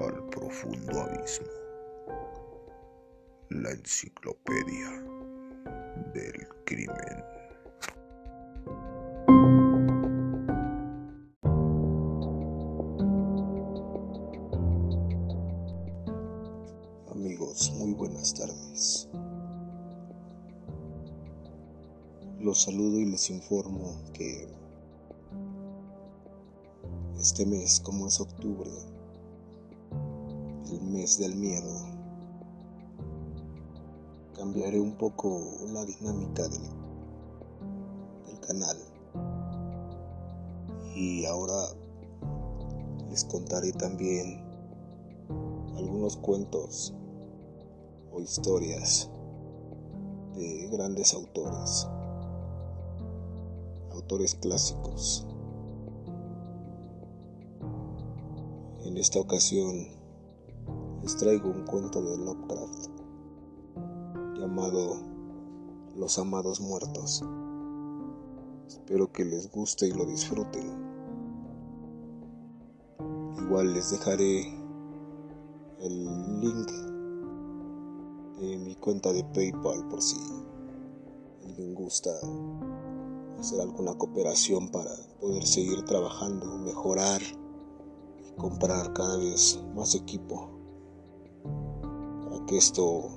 al profundo abismo. La enciclopedia del crimen. Amigos, muy buenas tardes. Los saludo y les informo que este mes, como es octubre, el mes del miedo, cambiaré un poco la dinámica del, canal. Y ahora les contaré también algunos cuentos o historias de grandes autores, autores clásicos. Esta ocasión les traigo un cuento de Lovecraft llamado Los Amados Muertos. Espero que les guste y lo disfruten. Igual les dejaré el link de mi cuenta de PayPal por si alguien gusta hacer alguna cooperación para poder seguir trabajando, mejorar comprar cada vez más equipo para que esto,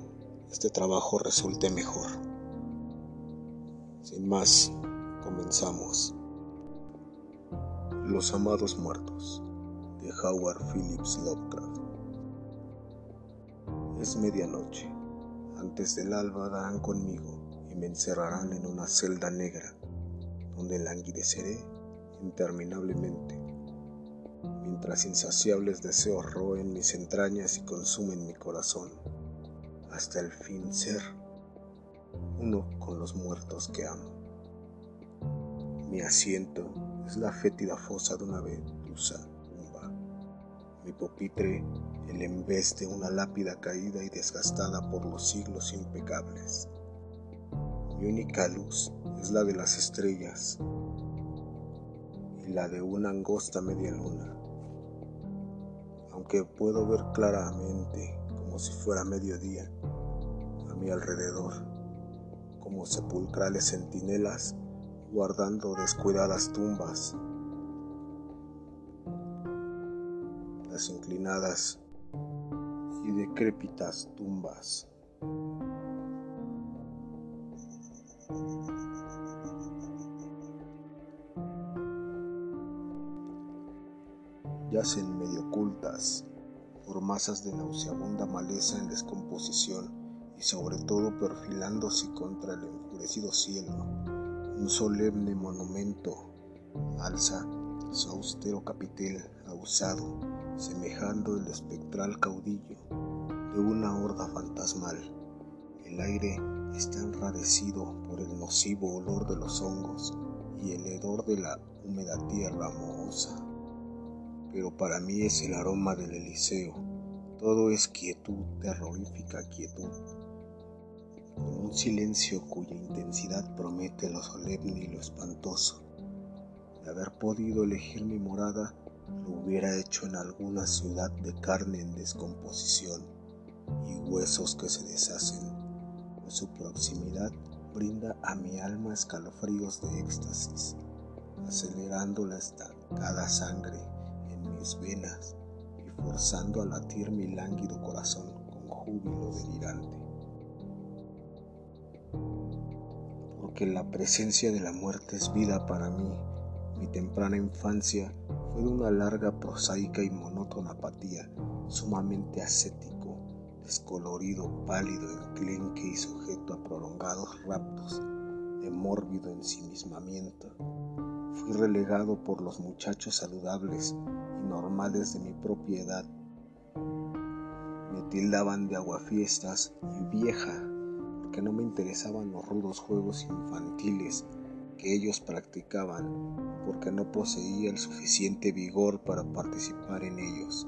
este trabajo resulte mejor. Sin más, comenzamos. Los amados muertos de Howard Phillips Lovecraft. Es medianoche. Antes del alba darán conmigo y me encerrarán en una celda negra donde languideceré interminablemente mientras insaciables deseos roen mis entrañas y consumen mi corazón, hasta el fin ser uno con los muertos que amo. Mi asiento es la fétida fosa de una vetusa tumba, mi pupitre el vez de una lápida caída y desgastada por los siglos impecables. Mi única luz es la de las estrellas y la de una angosta media luna aunque puedo ver claramente como si fuera mediodía a mi alrededor, como sepulcrales centinelas guardando descuidadas tumbas, las inclinadas y decrépitas tumbas. yacen por masas de nauseabunda maleza en descomposición y sobre todo perfilándose contra el enfurecido cielo. Un solemne monumento alza su austero capitel ausado, semejando el espectral caudillo de una horda fantasmal. El aire está enrarecido por el nocivo olor de los hongos y el hedor de la húmeda tierra mohosa pero para mí es el aroma del Eliseo. Todo es quietud, terrorífica quietud, con un silencio cuya intensidad promete lo solemne y lo espantoso. De haber podido elegir mi morada, lo hubiera hecho en alguna ciudad de carne en descomposición y huesos que se deshacen, pues su proximidad brinda a mi alma escalofríos de éxtasis, acelerando la estancada sangre mis venas y forzando a latir mi lánguido corazón con júbilo delirante. Porque la presencia de la muerte es vida para mí. Mi temprana infancia fue de una larga, prosaica y monótona apatía, sumamente ascético, descolorido, pálido, enclenque y sujeto a prolongados raptos de mórbido ensimismamiento. Fui relegado por los muchachos saludables normales de mi propiedad. Me tildaban de aguafiestas y vieja porque no me interesaban los rudos juegos infantiles que ellos practicaban, porque no poseía el suficiente vigor para participar en ellos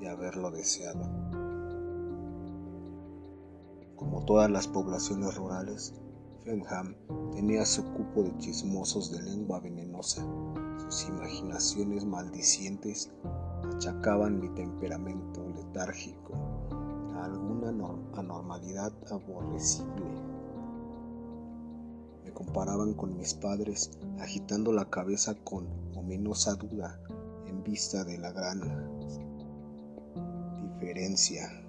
de haberlo deseado. Como todas las poblaciones rurales, Tenía su cupo de chismosos de lengua venenosa sus imaginaciones maldicientes achacaban mi temperamento letárgico a alguna anormalidad aborrecible. Me comparaban con mis padres agitando la cabeza con ominosa duda en vista de la gran diferencia.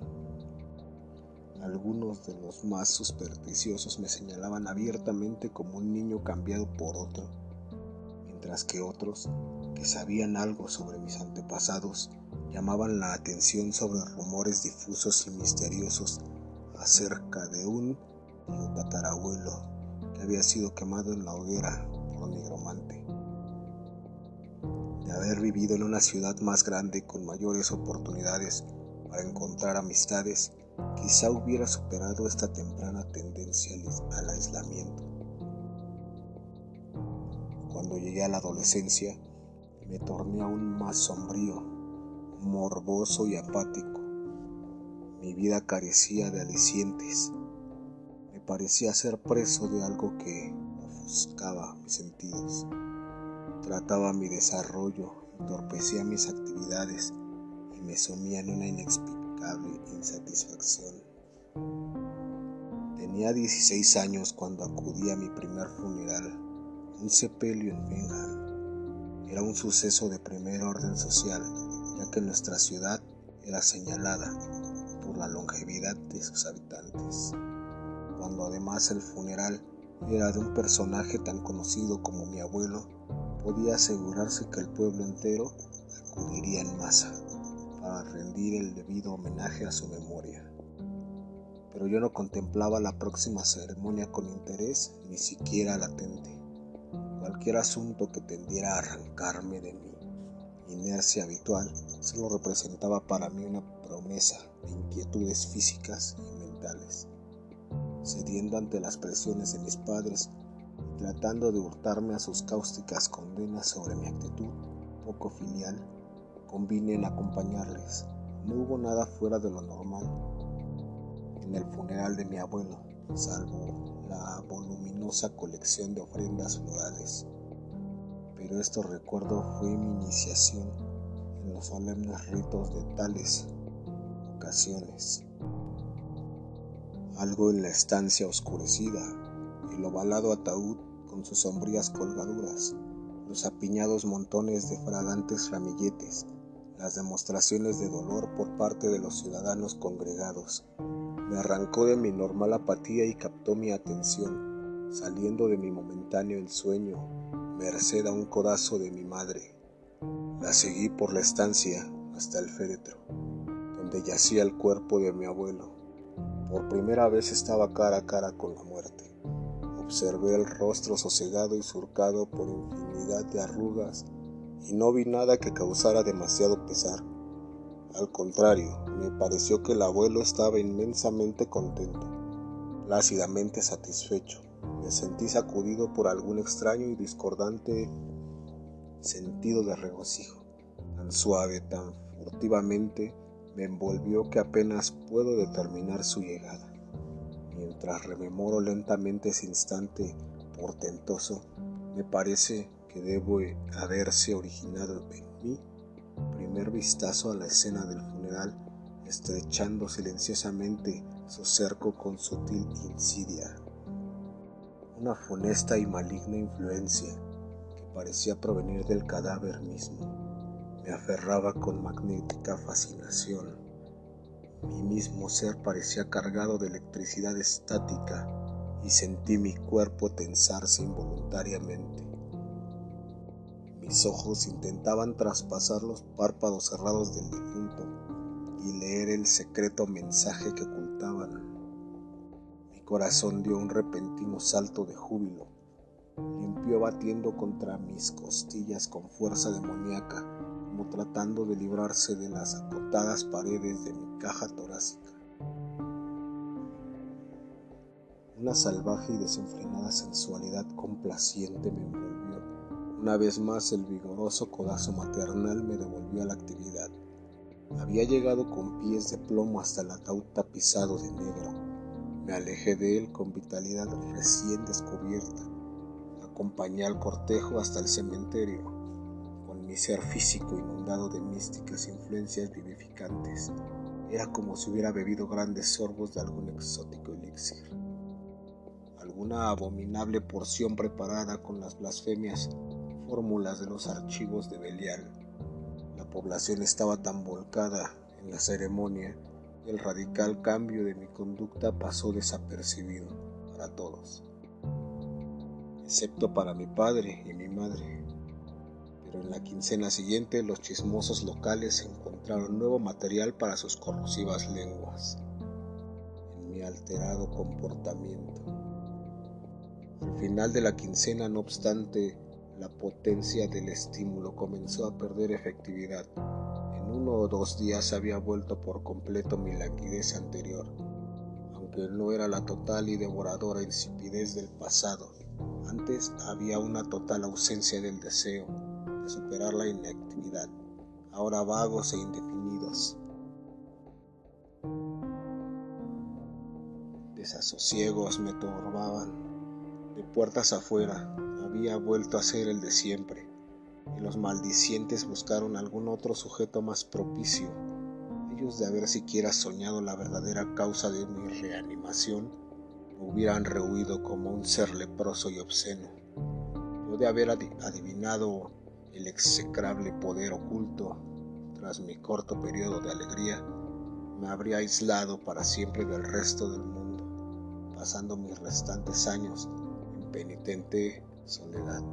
Algunos de los más supersticiosos me señalaban abiertamente como un niño cambiado por otro, mientras que otros, que sabían algo sobre mis antepasados, llamaban la atención sobre rumores difusos y misteriosos acerca de un tatarabuelo que había sido quemado en la hoguera por un nigromante. De haber vivido en una ciudad más grande con mayores oportunidades para encontrar amistades, quizá hubiera superado esta temprana tendencia al aislamiento. Cuando llegué a la adolescencia, me torné aún más sombrío, morboso y apático. Mi vida carecía de alicientes. Me parecía ser preso de algo que ofuscaba mis sentidos. Trataba mi desarrollo, entorpecía mis actividades y me sumía en una inexplicable insatisfacción. Tenía 16 años cuando acudí a mi primer funeral, un sepelio en Benham. Era un suceso de primer orden social, ya que nuestra ciudad era señalada por la longevidad de sus habitantes. Cuando además el funeral era de un personaje tan conocido como mi abuelo, podía asegurarse que el pueblo entero acudiría en masa para rendir el debido homenaje a su memoria. Pero yo no contemplaba la próxima ceremonia con interés ni siquiera latente. Cualquier asunto que tendiera a arrancarme de mi inercia habitual solo representaba para mí una promesa de inquietudes físicas y mentales. Cediendo ante las presiones de mis padres y tratando de hurtarme a sus cáusticas condenas sobre mi actitud poco filial, convine en acompañarles. No hubo nada fuera de lo normal en el funeral de mi abuelo, salvo la voluminosa colección de ofrendas florales. Pero esto recuerdo fue mi iniciación en los solemnes ritos de tales ocasiones. Algo en la estancia oscurecida, el ovalado ataúd con sus sombrías colgaduras, los apiñados montones de fragantes ramilletes, las demostraciones de dolor por parte de los ciudadanos congregados. Me arrancó de mi normal apatía y captó mi atención, saliendo de mi momentáneo ensueño, merced a un codazo de mi madre. La seguí por la estancia hasta el féretro, donde yacía el cuerpo de mi abuelo. Por primera vez estaba cara a cara con la muerte. Observé el rostro sosegado y surcado por infinidad de arrugas y no vi nada que causara demasiado pesar. Al contrario, me pareció que el abuelo estaba inmensamente contento, plácidamente satisfecho. Me sentí sacudido por algún extraño y discordante sentido de regocijo. Tan suave, tan furtivamente, me envolvió que apenas puedo determinar su llegada. Mientras rememoro lentamente ese instante portentoso, me parece que debo haberse originado en mí, primer vistazo a la escena del funeral, estrechando silenciosamente su cerco con sutil insidia. Una funesta y maligna influencia que parecía provenir del cadáver mismo me aferraba con magnética fascinación. Mi mismo ser parecía cargado de electricidad estática y sentí mi cuerpo tensarse involuntariamente. Mis ojos intentaban traspasar los párpados cerrados del difunto y leer el secreto mensaje que ocultaban. Mi corazón dio un repentino salto de júbilo, limpió batiendo contra mis costillas con fuerza demoníaca, como tratando de librarse de las acotadas paredes de mi caja torácica. Una salvaje y desenfrenada sensualidad complaciente me envolvió una vez más el vigoroso codazo maternal me devolvió a la actividad. Había llegado con pies de plomo hasta el ataúd tapizado de negro. Me alejé de él con vitalidad recién descubierta. Acompañé al cortejo hasta el cementerio, con mi ser físico inundado de místicas influencias vivificantes. Era como si hubiera bebido grandes sorbos de algún exótico elixir. Alguna abominable porción preparada con las blasfemias fórmulas de los archivos de Belial. La población estaba tan volcada en la ceremonia que el radical cambio de mi conducta pasó desapercibido para todos, excepto para mi padre y mi madre pero en la quincena siguiente los chismosos locales encontraron nuevo material para sus corrosivas lenguas en mi alterado comportamiento. Al final de la quincena, no obstante, la potencia del estímulo comenzó a perder efectividad. En uno o dos días había vuelto por completo mi languidez anterior, aunque no era la total y devoradora insipidez del pasado. Antes había una total ausencia del deseo, superar la inactividad, ahora vagos e indefinidos. Desasosiegos me turbaban. De puertas afuera había vuelto a ser el de siempre, y los maldicientes buscaron algún otro sujeto más propicio. Ellos de haber siquiera soñado la verdadera causa de mi reanimación, me hubieran rehuido como un ser leproso y obsceno. Yo de haber adivinado el execrable poder oculto, tras mi corto periodo de alegría, me habría aislado para siempre del resto del mundo, pasando mis restantes años en penitente soledad.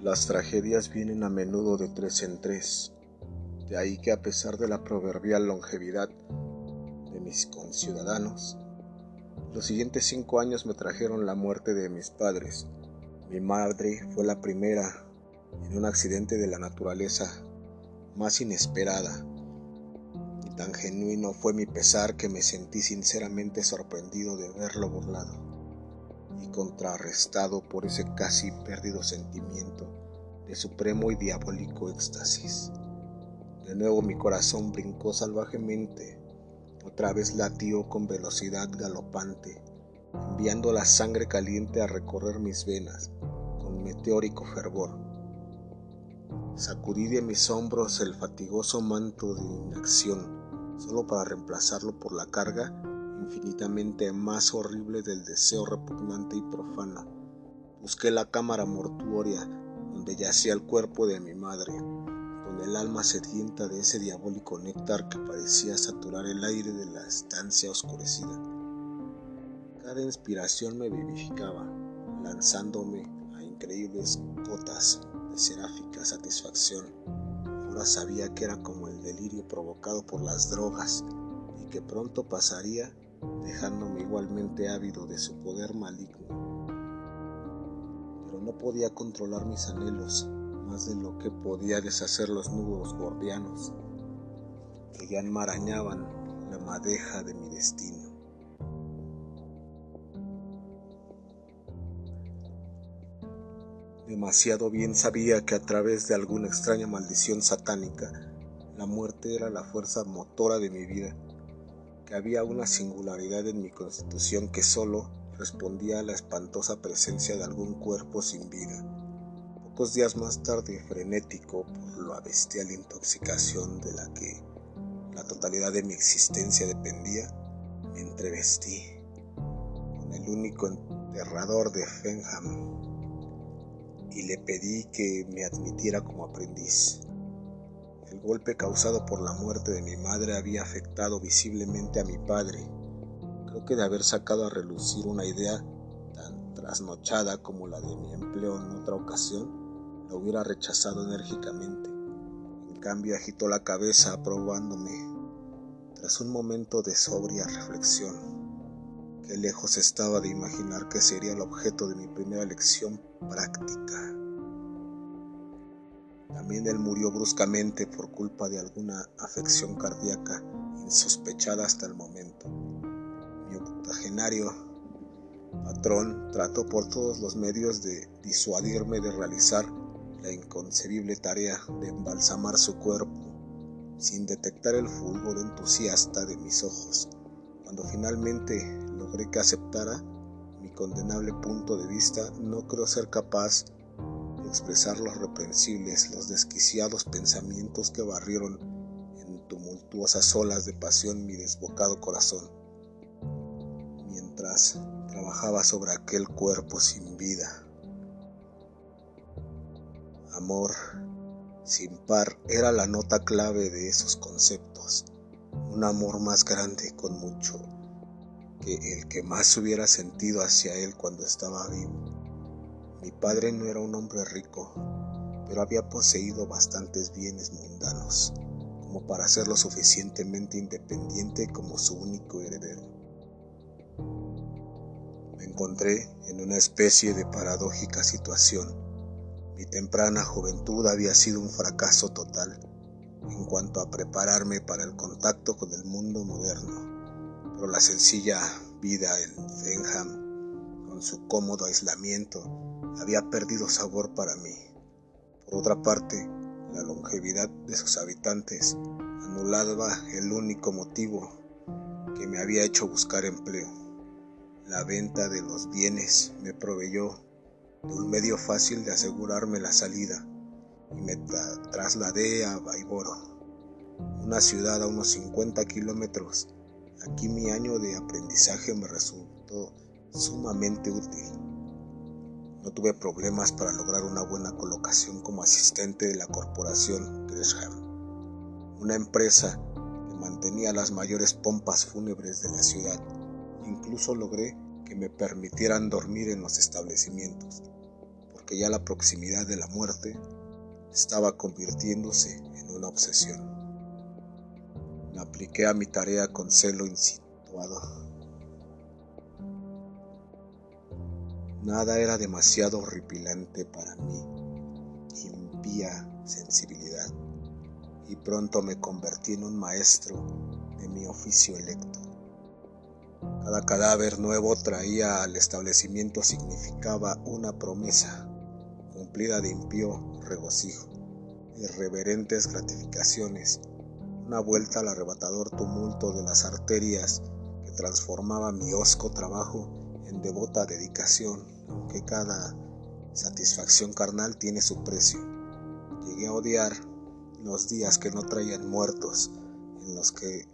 Las tragedias vienen a menudo de tres en tres, de ahí que a pesar de la proverbial longevidad de mis conciudadanos, los siguientes cinco años me trajeron la muerte de mis padres, mi madre fue la primera en un accidente de la naturaleza más inesperada. Y tan genuino fue mi pesar que me sentí sinceramente sorprendido de verlo burlado y contrarrestado por ese casi perdido sentimiento de supremo y diabólico éxtasis. De nuevo mi corazón brincó salvajemente, otra vez latió con velocidad galopante enviando la sangre caliente a recorrer mis venas con meteórico fervor. Sacudí de mis hombros el fatigoso manto de inacción, solo para reemplazarlo por la carga infinitamente más horrible del deseo repugnante y profano. Busqué la cámara mortuoria donde yacía el cuerpo de mi madre, con el alma sedienta de ese diabólico néctar que parecía saturar el aire de la estancia oscurecida. Cada inspiración me vivificaba, lanzándome a increíbles cotas de seráfica satisfacción. Ahora sabía que era como el delirio provocado por las drogas y que pronto pasaría dejándome igualmente ávido de su poder maligno. Pero no podía controlar mis anhelos más de lo que podía deshacer los nudos gordianos que ya enmarañaban la madeja de mi destino. Demasiado bien sabía que a través de alguna extraña maldición satánica, la muerte era la fuerza motora de mi vida, había una singularidad en mi constitución que solo respondía a la espantosa presencia de algún cuerpo sin vida. Pocos días más tarde, frenético por la bestial intoxicación de la que la totalidad de mi existencia dependía, me entrevestí con el único enterrador de Fenham y le pedí que me admitiera como aprendiz. El golpe causado por la muerte de mi madre había afectado visiblemente a mi padre. Creo que de haber sacado a relucir una idea tan trasnochada como la de mi empleo en otra ocasión, la hubiera rechazado enérgicamente. En cambio agitó la cabeza aprobándome. Tras un momento de sobria reflexión, Qué lejos estaba de imaginar que sería el objeto de mi primera lección práctica. También él murió bruscamente por culpa de alguna afección cardíaca insospechada hasta el momento. Mi octogenario patrón trató por todos los medios de disuadirme de realizar la inconcebible tarea de embalsamar su cuerpo sin detectar el fulgor entusiasta de mis ojos. Cuando finalmente logré que aceptara mi condenable punto de vista, no creo ser capaz expresar los reprensibles, los desquiciados pensamientos que barrieron en tumultuosas olas de pasión mi desbocado corazón, mientras trabajaba sobre aquel cuerpo sin vida. Amor sin par era la nota clave de esos conceptos, un amor más grande con mucho que el que más hubiera sentido hacia él cuando estaba vivo. Mi padre no era un hombre rico, pero había poseído bastantes bienes mundanos como para ser lo suficientemente independiente como su único heredero. Me encontré en una especie de paradójica situación. Mi temprana juventud había sido un fracaso total en cuanto a prepararme para el contacto con el mundo moderno, pero la sencilla vida en Fenham, con su cómodo aislamiento, había perdido sabor para mí. Por otra parte, la longevidad de sus habitantes anulaba el único motivo que me había hecho buscar empleo. La venta de los bienes me proveyó de un medio fácil de asegurarme la salida y me trasladé a Baiboro, una ciudad a unos 50 kilómetros. Aquí mi año de aprendizaje me resultó sumamente útil. No tuve problemas para lograr una buena colocación como asistente de la corporación Gresham, una empresa que mantenía las mayores pompas fúnebres de la ciudad. Incluso logré que me permitieran dormir en los establecimientos, porque ya la proximidad de la muerte estaba convirtiéndose en una obsesión. Me apliqué a mi tarea con celo insituado Nada era demasiado horripilante para mí, impía sensibilidad, y pronto me convertí en un maestro de mi oficio electo. Cada cadáver nuevo traía al establecimiento significaba una promesa cumplida de impío regocijo, irreverentes gratificaciones, una vuelta al arrebatador tumulto de las arterias que transformaba mi hosco trabajo en devota dedicación, aunque cada satisfacción carnal tiene su precio. Llegué a odiar los días que no traían muertos en los que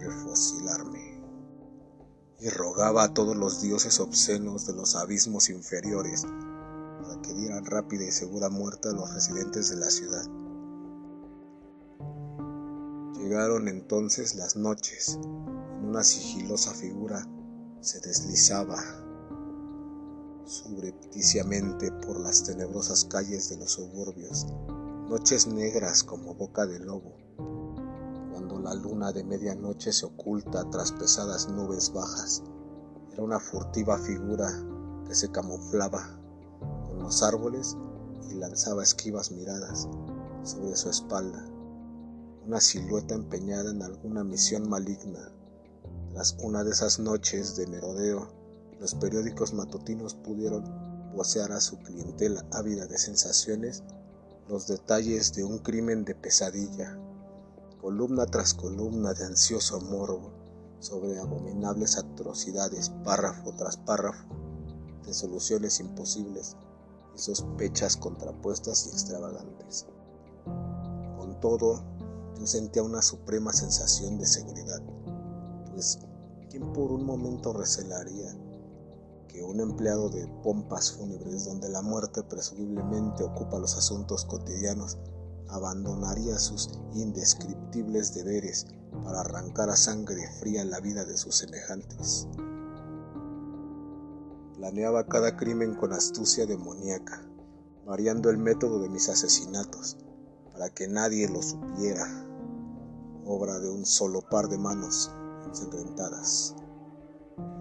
refocilarme. Y rogaba a todos los dioses obscenos de los abismos inferiores para que dieran rápida y segura muerte a los residentes de la ciudad. Llegaron entonces las noches, en una sigilosa figura se deslizaba subrepticiamente por las tenebrosas calles de los suburbios, noches negras como boca de lobo, cuando la luna de medianoche se oculta tras pesadas nubes bajas. Era una furtiva figura que se camuflaba con los árboles y lanzaba esquivas miradas sobre su espalda, una silueta empeñada en alguna misión maligna tras una de esas noches de merodeo, los periódicos matutinos pudieron vocear a su clientela ávida de sensaciones los detalles de un crimen de pesadilla, columna tras columna de ansioso morbo sobre abominables atrocidades, párrafo tras párrafo, de soluciones imposibles y sospechas contrapuestas y extravagantes. Con todo, yo sentía una suprema sensación de seguridad pues ¿quién por un momento recelaría que un empleado de pompas fúnebres donde la muerte presumiblemente ocupa los asuntos cotidianos abandonaría sus indescriptibles deberes para arrancar a sangre fría la vida de sus semejantes? Planeaba cada crimen con astucia demoníaca, variando el método de mis asesinatos para que nadie lo supiera, obra de un solo par de manos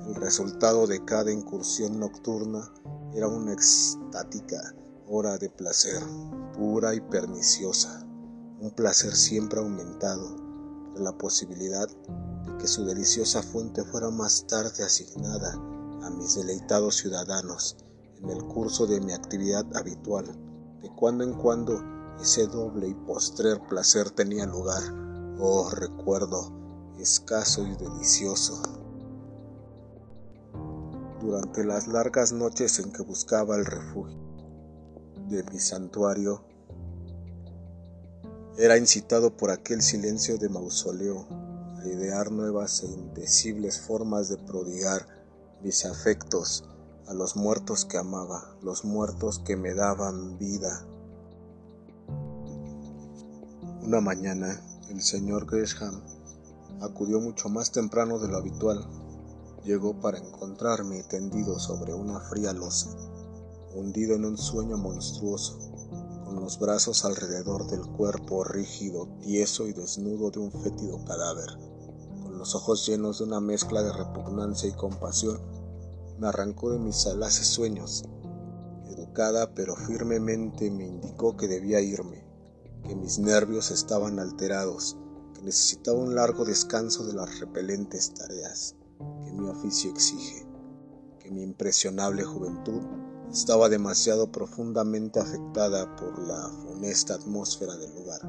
El resultado de cada incursión nocturna era una extática hora de placer, pura y perniciosa, un placer siempre aumentado de la posibilidad de que su deliciosa fuente fuera más tarde asignada a mis deleitados ciudadanos en el curso de mi actividad habitual. De cuando en cuando ese doble y postrer placer tenía lugar. Oh, recuerdo escaso y delicioso. Durante las largas noches en que buscaba el refugio, de mi santuario era incitado por aquel silencio de mausoleo a idear nuevas e indecibles formas de prodigar mis afectos a los muertos que amaba, los muertos que me daban vida. Una mañana, el señor Gresham acudió mucho más temprano de lo habitual. Llegó para encontrarme tendido sobre una fría losa, hundido en un sueño monstruoso, con los brazos alrededor del cuerpo rígido, tieso y desnudo de un fétido cadáver, con los ojos llenos de una mezcla de repugnancia y compasión, me arrancó de mis salaces sueños. Educada pero firmemente me indicó que debía irme, que mis nervios estaban alterados, que necesitaba un largo descanso de las repelentes tareas que mi oficio exige, que mi impresionable juventud estaba demasiado profundamente afectada por la funesta atmósfera del lugar.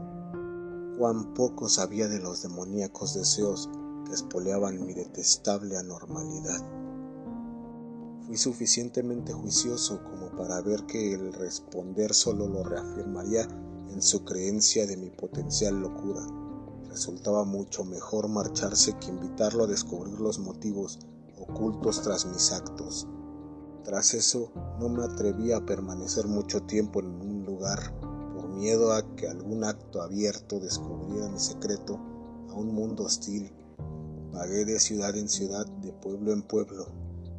Cuán poco sabía de los demoníacos deseos que espoleaban mi detestable anormalidad. Fui suficientemente juicioso como para ver que el responder solo lo reafirmaría en su creencia de mi potencial locura resultaba mucho mejor marcharse que invitarlo a descubrir los motivos ocultos tras mis actos. Tras eso no me atreví a permanecer mucho tiempo en un lugar por miedo a que algún acto abierto descubriera mi secreto a un mundo hostil. Vagué de ciudad en ciudad, de pueblo en pueblo.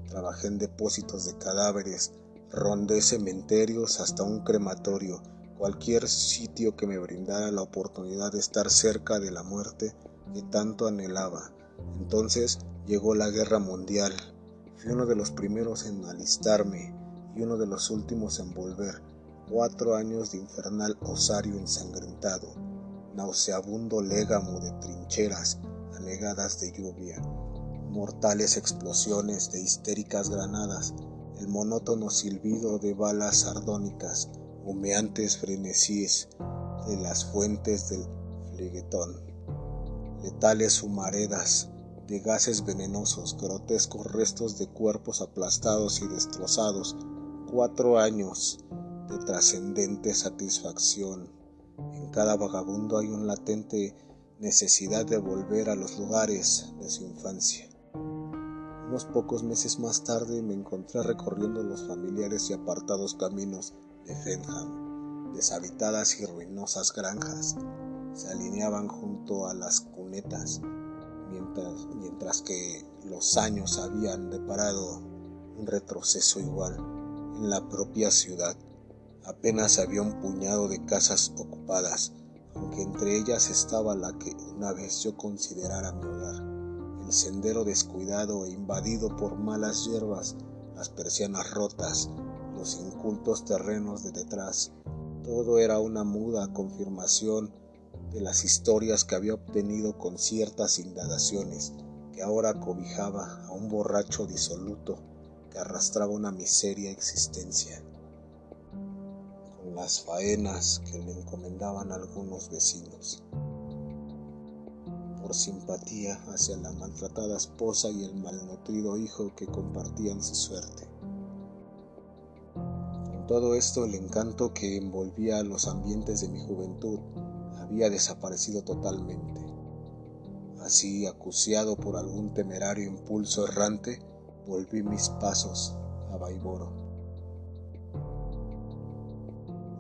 Trabajé en depósitos de cadáveres, rondé cementerios hasta un crematorio cualquier sitio que me brindara la oportunidad de estar cerca de la muerte que tanto anhelaba. Entonces llegó la guerra mundial. Fui uno de los primeros en alistarme y uno de los últimos en volver. Cuatro años de infernal osario ensangrentado, nauseabundo légamo de trincheras anegadas de lluvia, mortales explosiones de histéricas granadas, el monótono silbido de balas sardónicas, humeantes frenesíes de las fuentes del fleguetón, letales humaredas de gases venenosos, grotescos restos de cuerpos aplastados y destrozados, cuatro años de trascendente satisfacción. En cada vagabundo hay una latente necesidad de volver a los lugares de su infancia. Unos pocos meses más tarde me encontré recorriendo los familiares y apartados caminos Fenham, deshabitadas y ruinosas granjas, se alineaban junto a las cunetas, mientras, mientras que los años habían deparado un retroceso igual en la propia ciudad. Apenas había un puñado de casas ocupadas, aunque entre ellas estaba la que una vez yo considerara mi hogar, el sendero descuidado e invadido por malas hierbas, las persianas rotas, los incultos terrenos de detrás. Todo era una muda confirmación de las historias que había obtenido con ciertas indagaciones, que ahora cobijaba a un borracho disoluto que arrastraba una miseria existencia, con las faenas que le encomendaban algunos vecinos. Por simpatía hacia la maltratada esposa y el malnutrido hijo que compartían su suerte todo esto el encanto que envolvía los ambientes de mi juventud había desaparecido totalmente. Así, acuciado por algún temerario impulso errante, volví mis pasos a Baiboro.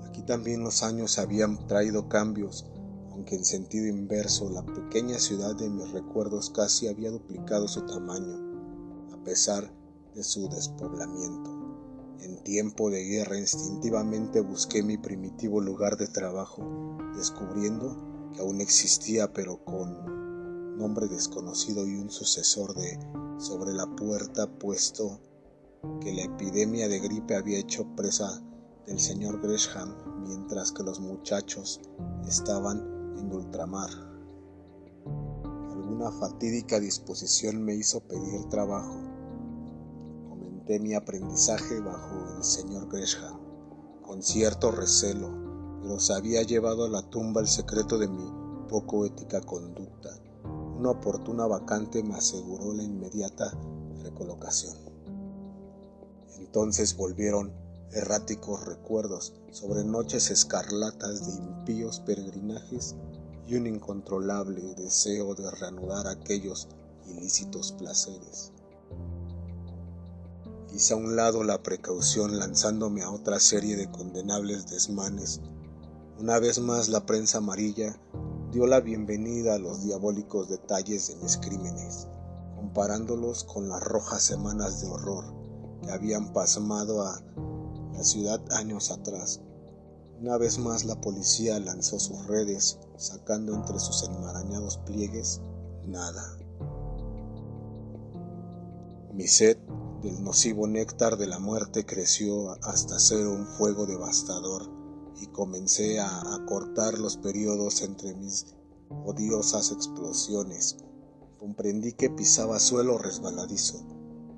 Aquí también los años habían traído cambios, aunque en sentido inverso la pequeña ciudad de mis recuerdos casi había duplicado su tamaño, a pesar de su despoblamiento. En tiempo de guerra instintivamente busqué mi primitivo lugar de trabajo, descubriendo que aún existía pero con nombre desconocido y un sucesor de sobre la puerta puesto que la epidemia de gripe había hecho presa del señor Gresham mientras que los muchachos estaban en ultramar. Alguna fatídica disposición me hizo pedir trabajo mi aprendizaje bajo el señor Gresham, con cierto recelo, pero se había llevado a la tumba el secreto de mi poco ética conducta. Una oportuna vacante me aseguró la inmediata recolocación. Entonces volvieron erráticos recuerdos sobre noches escarlatas de impíos peregrinajes y un incontrolable deseo de reanudar aquellos ilícitos placeres. Hice a un lado la precaución lanzándome a otra serie de condenables desmanes. Una vez más la prensa amarilla dio la bienvenida a los diabólicos detalles de mis crímenes, comparándolos con las rojas semanas de horror que habían pasmado a la ciudad años atrás. Una vez más la policía lanzó sus redes, sacando entre sus enmarañados pliegues nada. Mi sed del nocivo néctar de la muerte creció hasta ser un fuego devastador y comencé a acortar los periodos entre mis odiosas explosiones. Comprendí que pisaba suelo resbaladizo,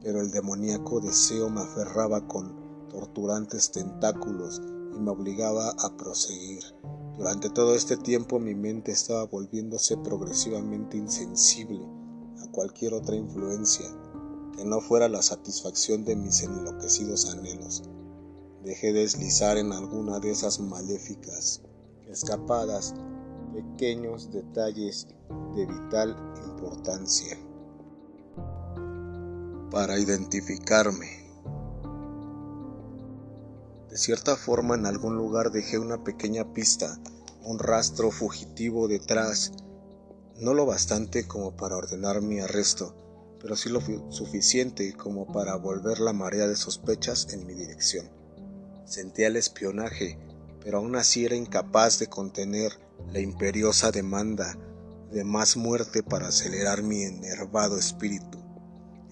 pero el demoníaco deseo me aferraba con torturantes tentáculos y me obligaba a proseguir. Durante todo este tiempo mi mente estaba volviéndose progresivamente insensible a cualquier otra influencia que no fuera la satisfacción de mis enloquecidos anhelos. Dejé deslizar en alguna de esas maléficas escapadas pequeños detalles de vital importancia para identificarme. De cierta forma en algún lugar dejé una pequeña pista, un rastro fugitivo detrás, no lo bastante como para ordenar mi arresto, pero sí lo suficiente como para volver la marea de sospechas en mi dirección. Sentía el espionaje, pero aún así era incapaz de contener la imperiosa demanda de más muerte para acelerar mi enervado espíritu.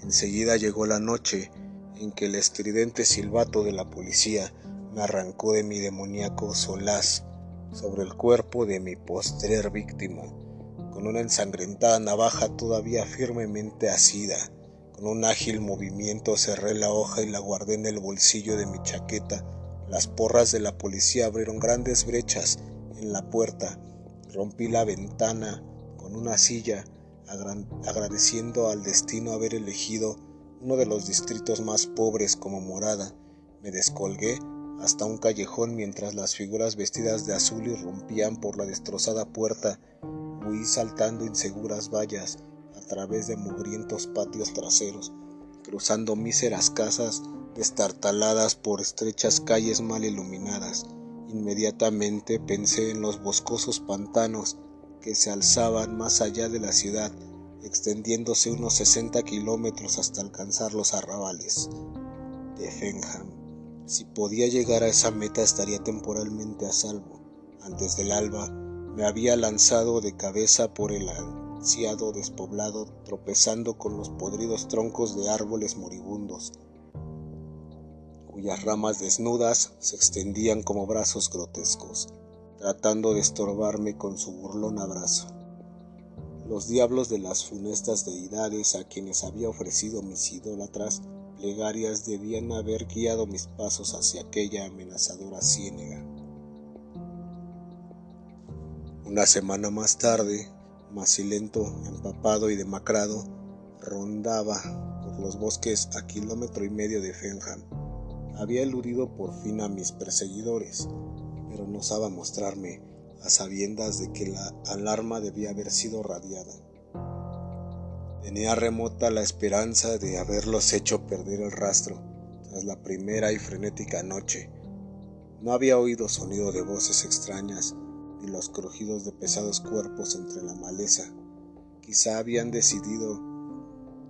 Enseguida llegó la noche en que el estridente silbato de la policía me arrancó de mi demoníaco solaz sobre el cuerpo de mi postrer víctima con una ensangrentada navaja todavía firmemente asida. Con un ágil movimiento cerré la hoja y la guardé en el bolsillo de mi chaqueta. Las porras de la policía abrieron grandes brechas en la puerta. Rompí la ventana con una silla, agradeciendo al destino haber elegido uno de los distritos más pobres como morada. Me descolgué hasta un callejón mientras las figuras vestidas de azul irrumpían por la destrozada puerta Huí saltando inseguras vallas a través de mugrientos patios traseros, cruzando míseras casas destartaladas por estrechas calles mal iluminadas. Inmediatamente pensé en los boscosos pantanos que se alzaban más allá de la ciudad, extendiéndose unos 60 kilómetros hasta alcanzar los arrabales de Fenham. Si podía llegar a esa meta estaría temporalmente a salvo. Antes del alba me había lanzado de cabeza por el ansiado despoblado, tropezando con los podridos troncos de árboles moribundos, cuyas ramas desnudas se extendían como brazos grotescos, tratando de estorbarme con su burlón abrazo. Los diablos de las funestas deidades a quienes había ofrecido mis idólatras plegarias debían haber guiado mis pasos hacia aquella amenazadora ciénega. Una semana más tarde, Macilento, empapado y demacrado, rondaba por los bosques a kilómetro y medio de Fenham. Había eludido por fin a mis perseguidores, pero no osaba mostrarme a sabiendas de que la alarma debía haber sido radiada. Tenía remota la esperanza de haberlos hecho perder el rastro tras la primera y frenética noche. No había oído sonido de voces extrañas y los crujidos de pesados cuerpos entre la maleza. Quizá habían decidido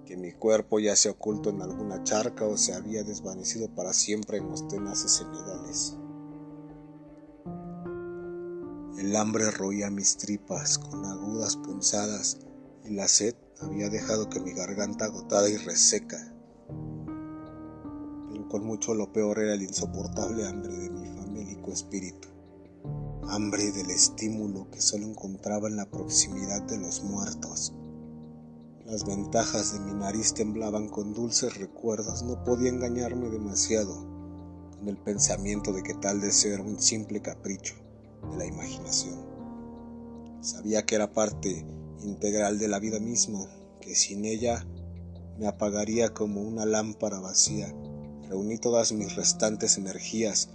que mi cuerpo ya se oculto en alguna charca o se había desvanecido para siempre en los tenaces senegales. El hambre roía mis tripas con agudas punzadas y la sed había dejado que mi garganta agotada y reseca. Pero con mucho lo peor era el insoportable hambre de mi famélico espíritu hambre del estímulo que solo encontraba en la proximidad de los muertos. Las ventajas de mi nariz temblaban con dulces recuerdos, no podía engañarme demasiado con el pensamiento de que tal deseo era un simple capricho de la imaginación. Sabía que era parte integral de la vida misma, que sin ella me apagaría como una lámpara vacía, reuní todas mis restantes energías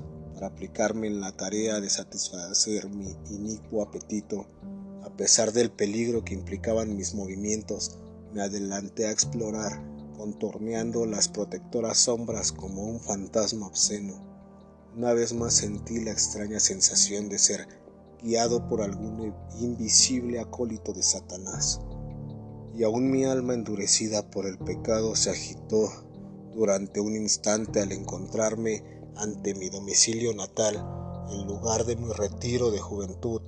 aplicarme en la tarea de satisfacer mi inicuo apetito. A pesar del peligro que implicaban mis movimientos, me adelanté a explorar, contorneando las protectoras sombras como un fantasma obsceno. Una vez más sentí la extraña sensación de ser guiado por algún invisible acólito de Satanás. Y aún mi alma endurecida por el pecado se agitó durante un instante al encontrarme ante mi domicilio natal, el lugar de mi retiro de juventud.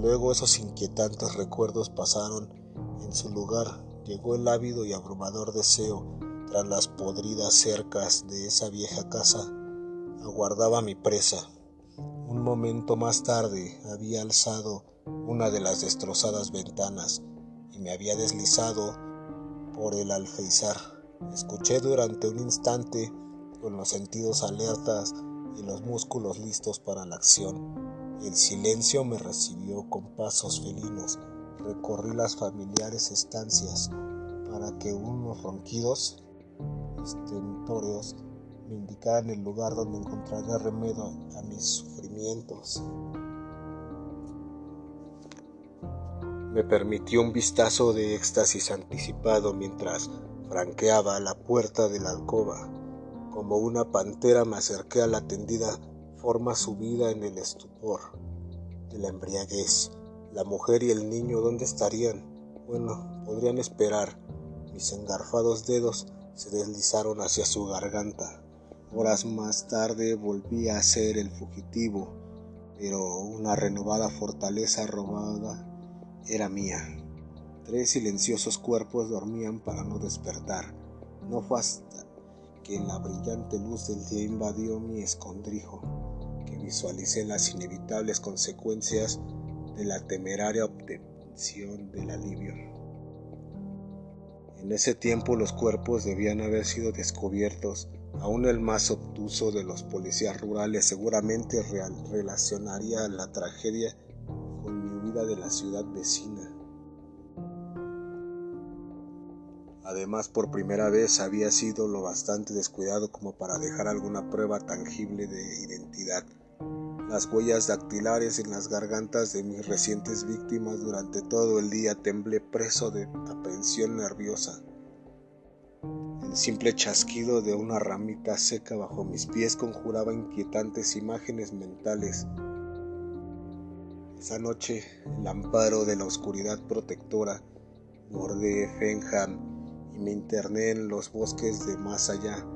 Luego esos inquietantes recuerdos pasaron, en su lugar llegó el ávido y abrumador deseo, tras las podridas cercas de esa vieja casa, aguardaba mi presa. Un momento más tarde había alzado una de las destrozadas ventanas y me había deslizado por el alféizar. Escuché durante un instante con los sentidos alertas y los músculos listos para la acción. El silencio me recibió con pasos felinos. Recorrí las familiares estancias para que unos ronquidos estentóreos me indicaran el lugar donde encontraría remedio a mis sufrimientos. Me permitió un vistazo de éxtasis anticipado mientras franqueaba la puerta de la alcoba. Como una pantera me acerqué a la tendida forma subida en el estupor de la embriaguez. La mujer y el niño, ¿dónde estarían? Bueno, podrían esperar. Mis engarfados dedos se deslizaron hacia su garganta. Horas más tarde volví a ser el fugitivo, pero una renovada fortaleza robada era mía. Tres silenciosos cuerpos dormían para no despertar. No fue hasta que la brillante luz del día invadió mi escondrijo, que visualicé las inevitables consecuencias de la temeraria obtención del alivio. En ese tiempo los cuerpos debían haber sido descubiertos. Aún el más obtuso de los policías rurales seguramente relacionaría la tragedia con mi huida de la ciudad vecina. Además, por primera vez había sido lo bastante descuidado como para dejar alguna prueba tangible de identidad. Las huellas dactilares en las gargantas de mis recientes víctimas durante todo el día temblé preso de aprehensión nerviosa. El simple chasquido de una ramita seca bajo mis pies conjuraba inquietantes imágenes mentales. Esa noche, el amparo de la oscuridad protectora, bordé Fenham me interné en los bosques de más allá.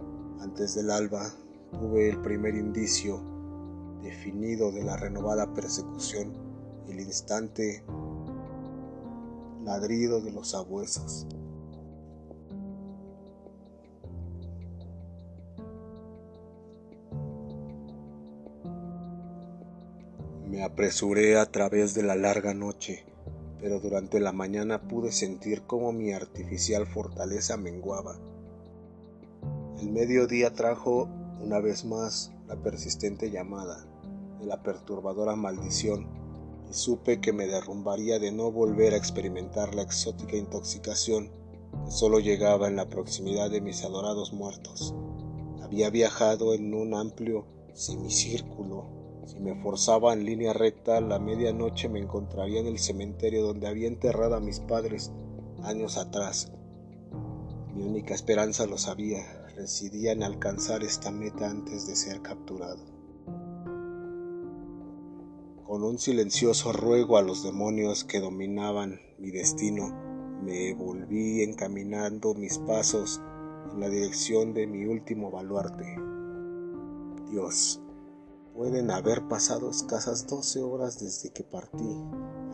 Antes del alba tuve el primer indicio definido de la renovada persecución, el instante ladrido de los sabuesos. Me apresuré a través de la larga noche pero durante la mañana pude sentir cómo mi artificial fortaleza menguaba. El mediodía trajo una vez más la persistente llamada de la perturbadora maldición y supe que me derrumbaría de no volver a experimentar la exótica intoxicación que solo llegaba en la proximidad de mis adorados muertos. Había viajado en un amplio semicírculo si me forzaba en línea recta, la medianoche me encontraría en el cementerio donde había enterrado a mis padres años atrás. Mi única esperanza, lo sabía, residía en alcanzar esta meta antes de ser capturado. Con un silencioso ruego a los demonios que dominaban mi destino, me volví encaminando mis pasos en la dirección de mi último baluarte. Dios, Pueden haber pasado escasas doce horas desde que partí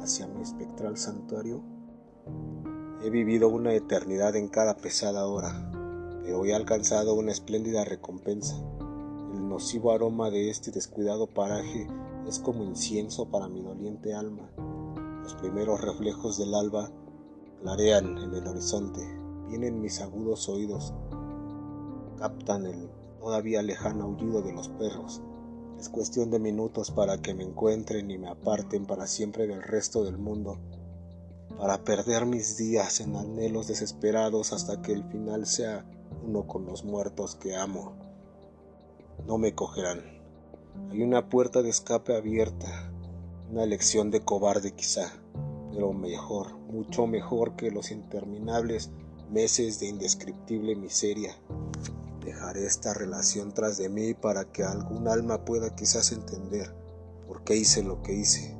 hacia mi espectral santuario. He vivido una eternidad en cada pesada hora, pero he alcanzado una espléndida recompensa. El nocivo aroma de este descuidado paraje es como incienso para mi doliente alma. Los primeros reflejos del alba clarean en el horizonte, vienen mis agudos oídos, captan el todavía lejano aullido de los perros es cuestión de minutos para que me encuentren y me aparten para siempre del resto del mundo, para perder mis días en anhelos desesperados hasta que el final sea uno con los muertos que amo. no me cogerán. Hay una puerta de escape abierta, una elección de cobarde quizá, pero mejor, mucho mejor que los interminables meses de indescriptible miseria. Dejaré esta relación tras de mí para que algún alma pueda quizás entender por qué hice lo que hice.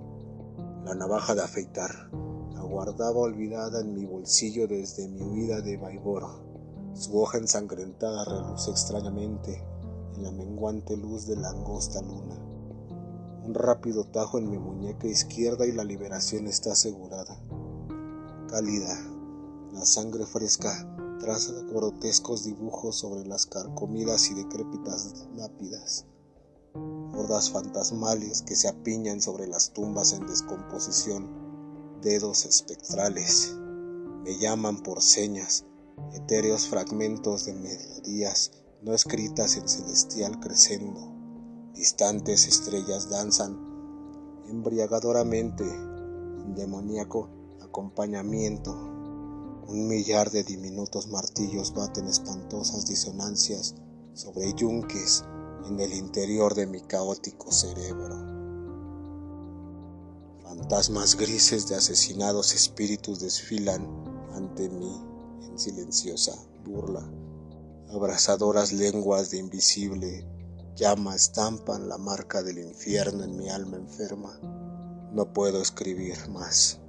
La navaja de afeitar la guardaba olvidada en mi bolsillo desde mi huida de Baibor. Su hoja ensangrentada reluce extrañamente en la menguante luz de la angosta luna. Un rápido tajo en mi muñeca izquierda y la liberación está asegurada. Cálida, la sangre fresca traza grotescos dibujos sobre las carcomidas y decrépitas lápidas. Hordas fantasmales que se apiñan sobre las tumbas en descomposición, dedos espectrales, me llaman por señas, etéreos fragmentos de melodías no escritas en celestial crescendo. Distantes estrellas danzan embriagadoramente en demoníaco acompañamiento. Un millar de diminutos martillos baten espantosas disonancias sobre yunques en el interior de mi caótico cerebro. Fantasmas grises de asesinados espíritus desfilan ante mí en silenciosa burla. Abrasadoras lenguas de invisible llama estampan la marca del infierno en mi alma enferma. No puedo escribir más.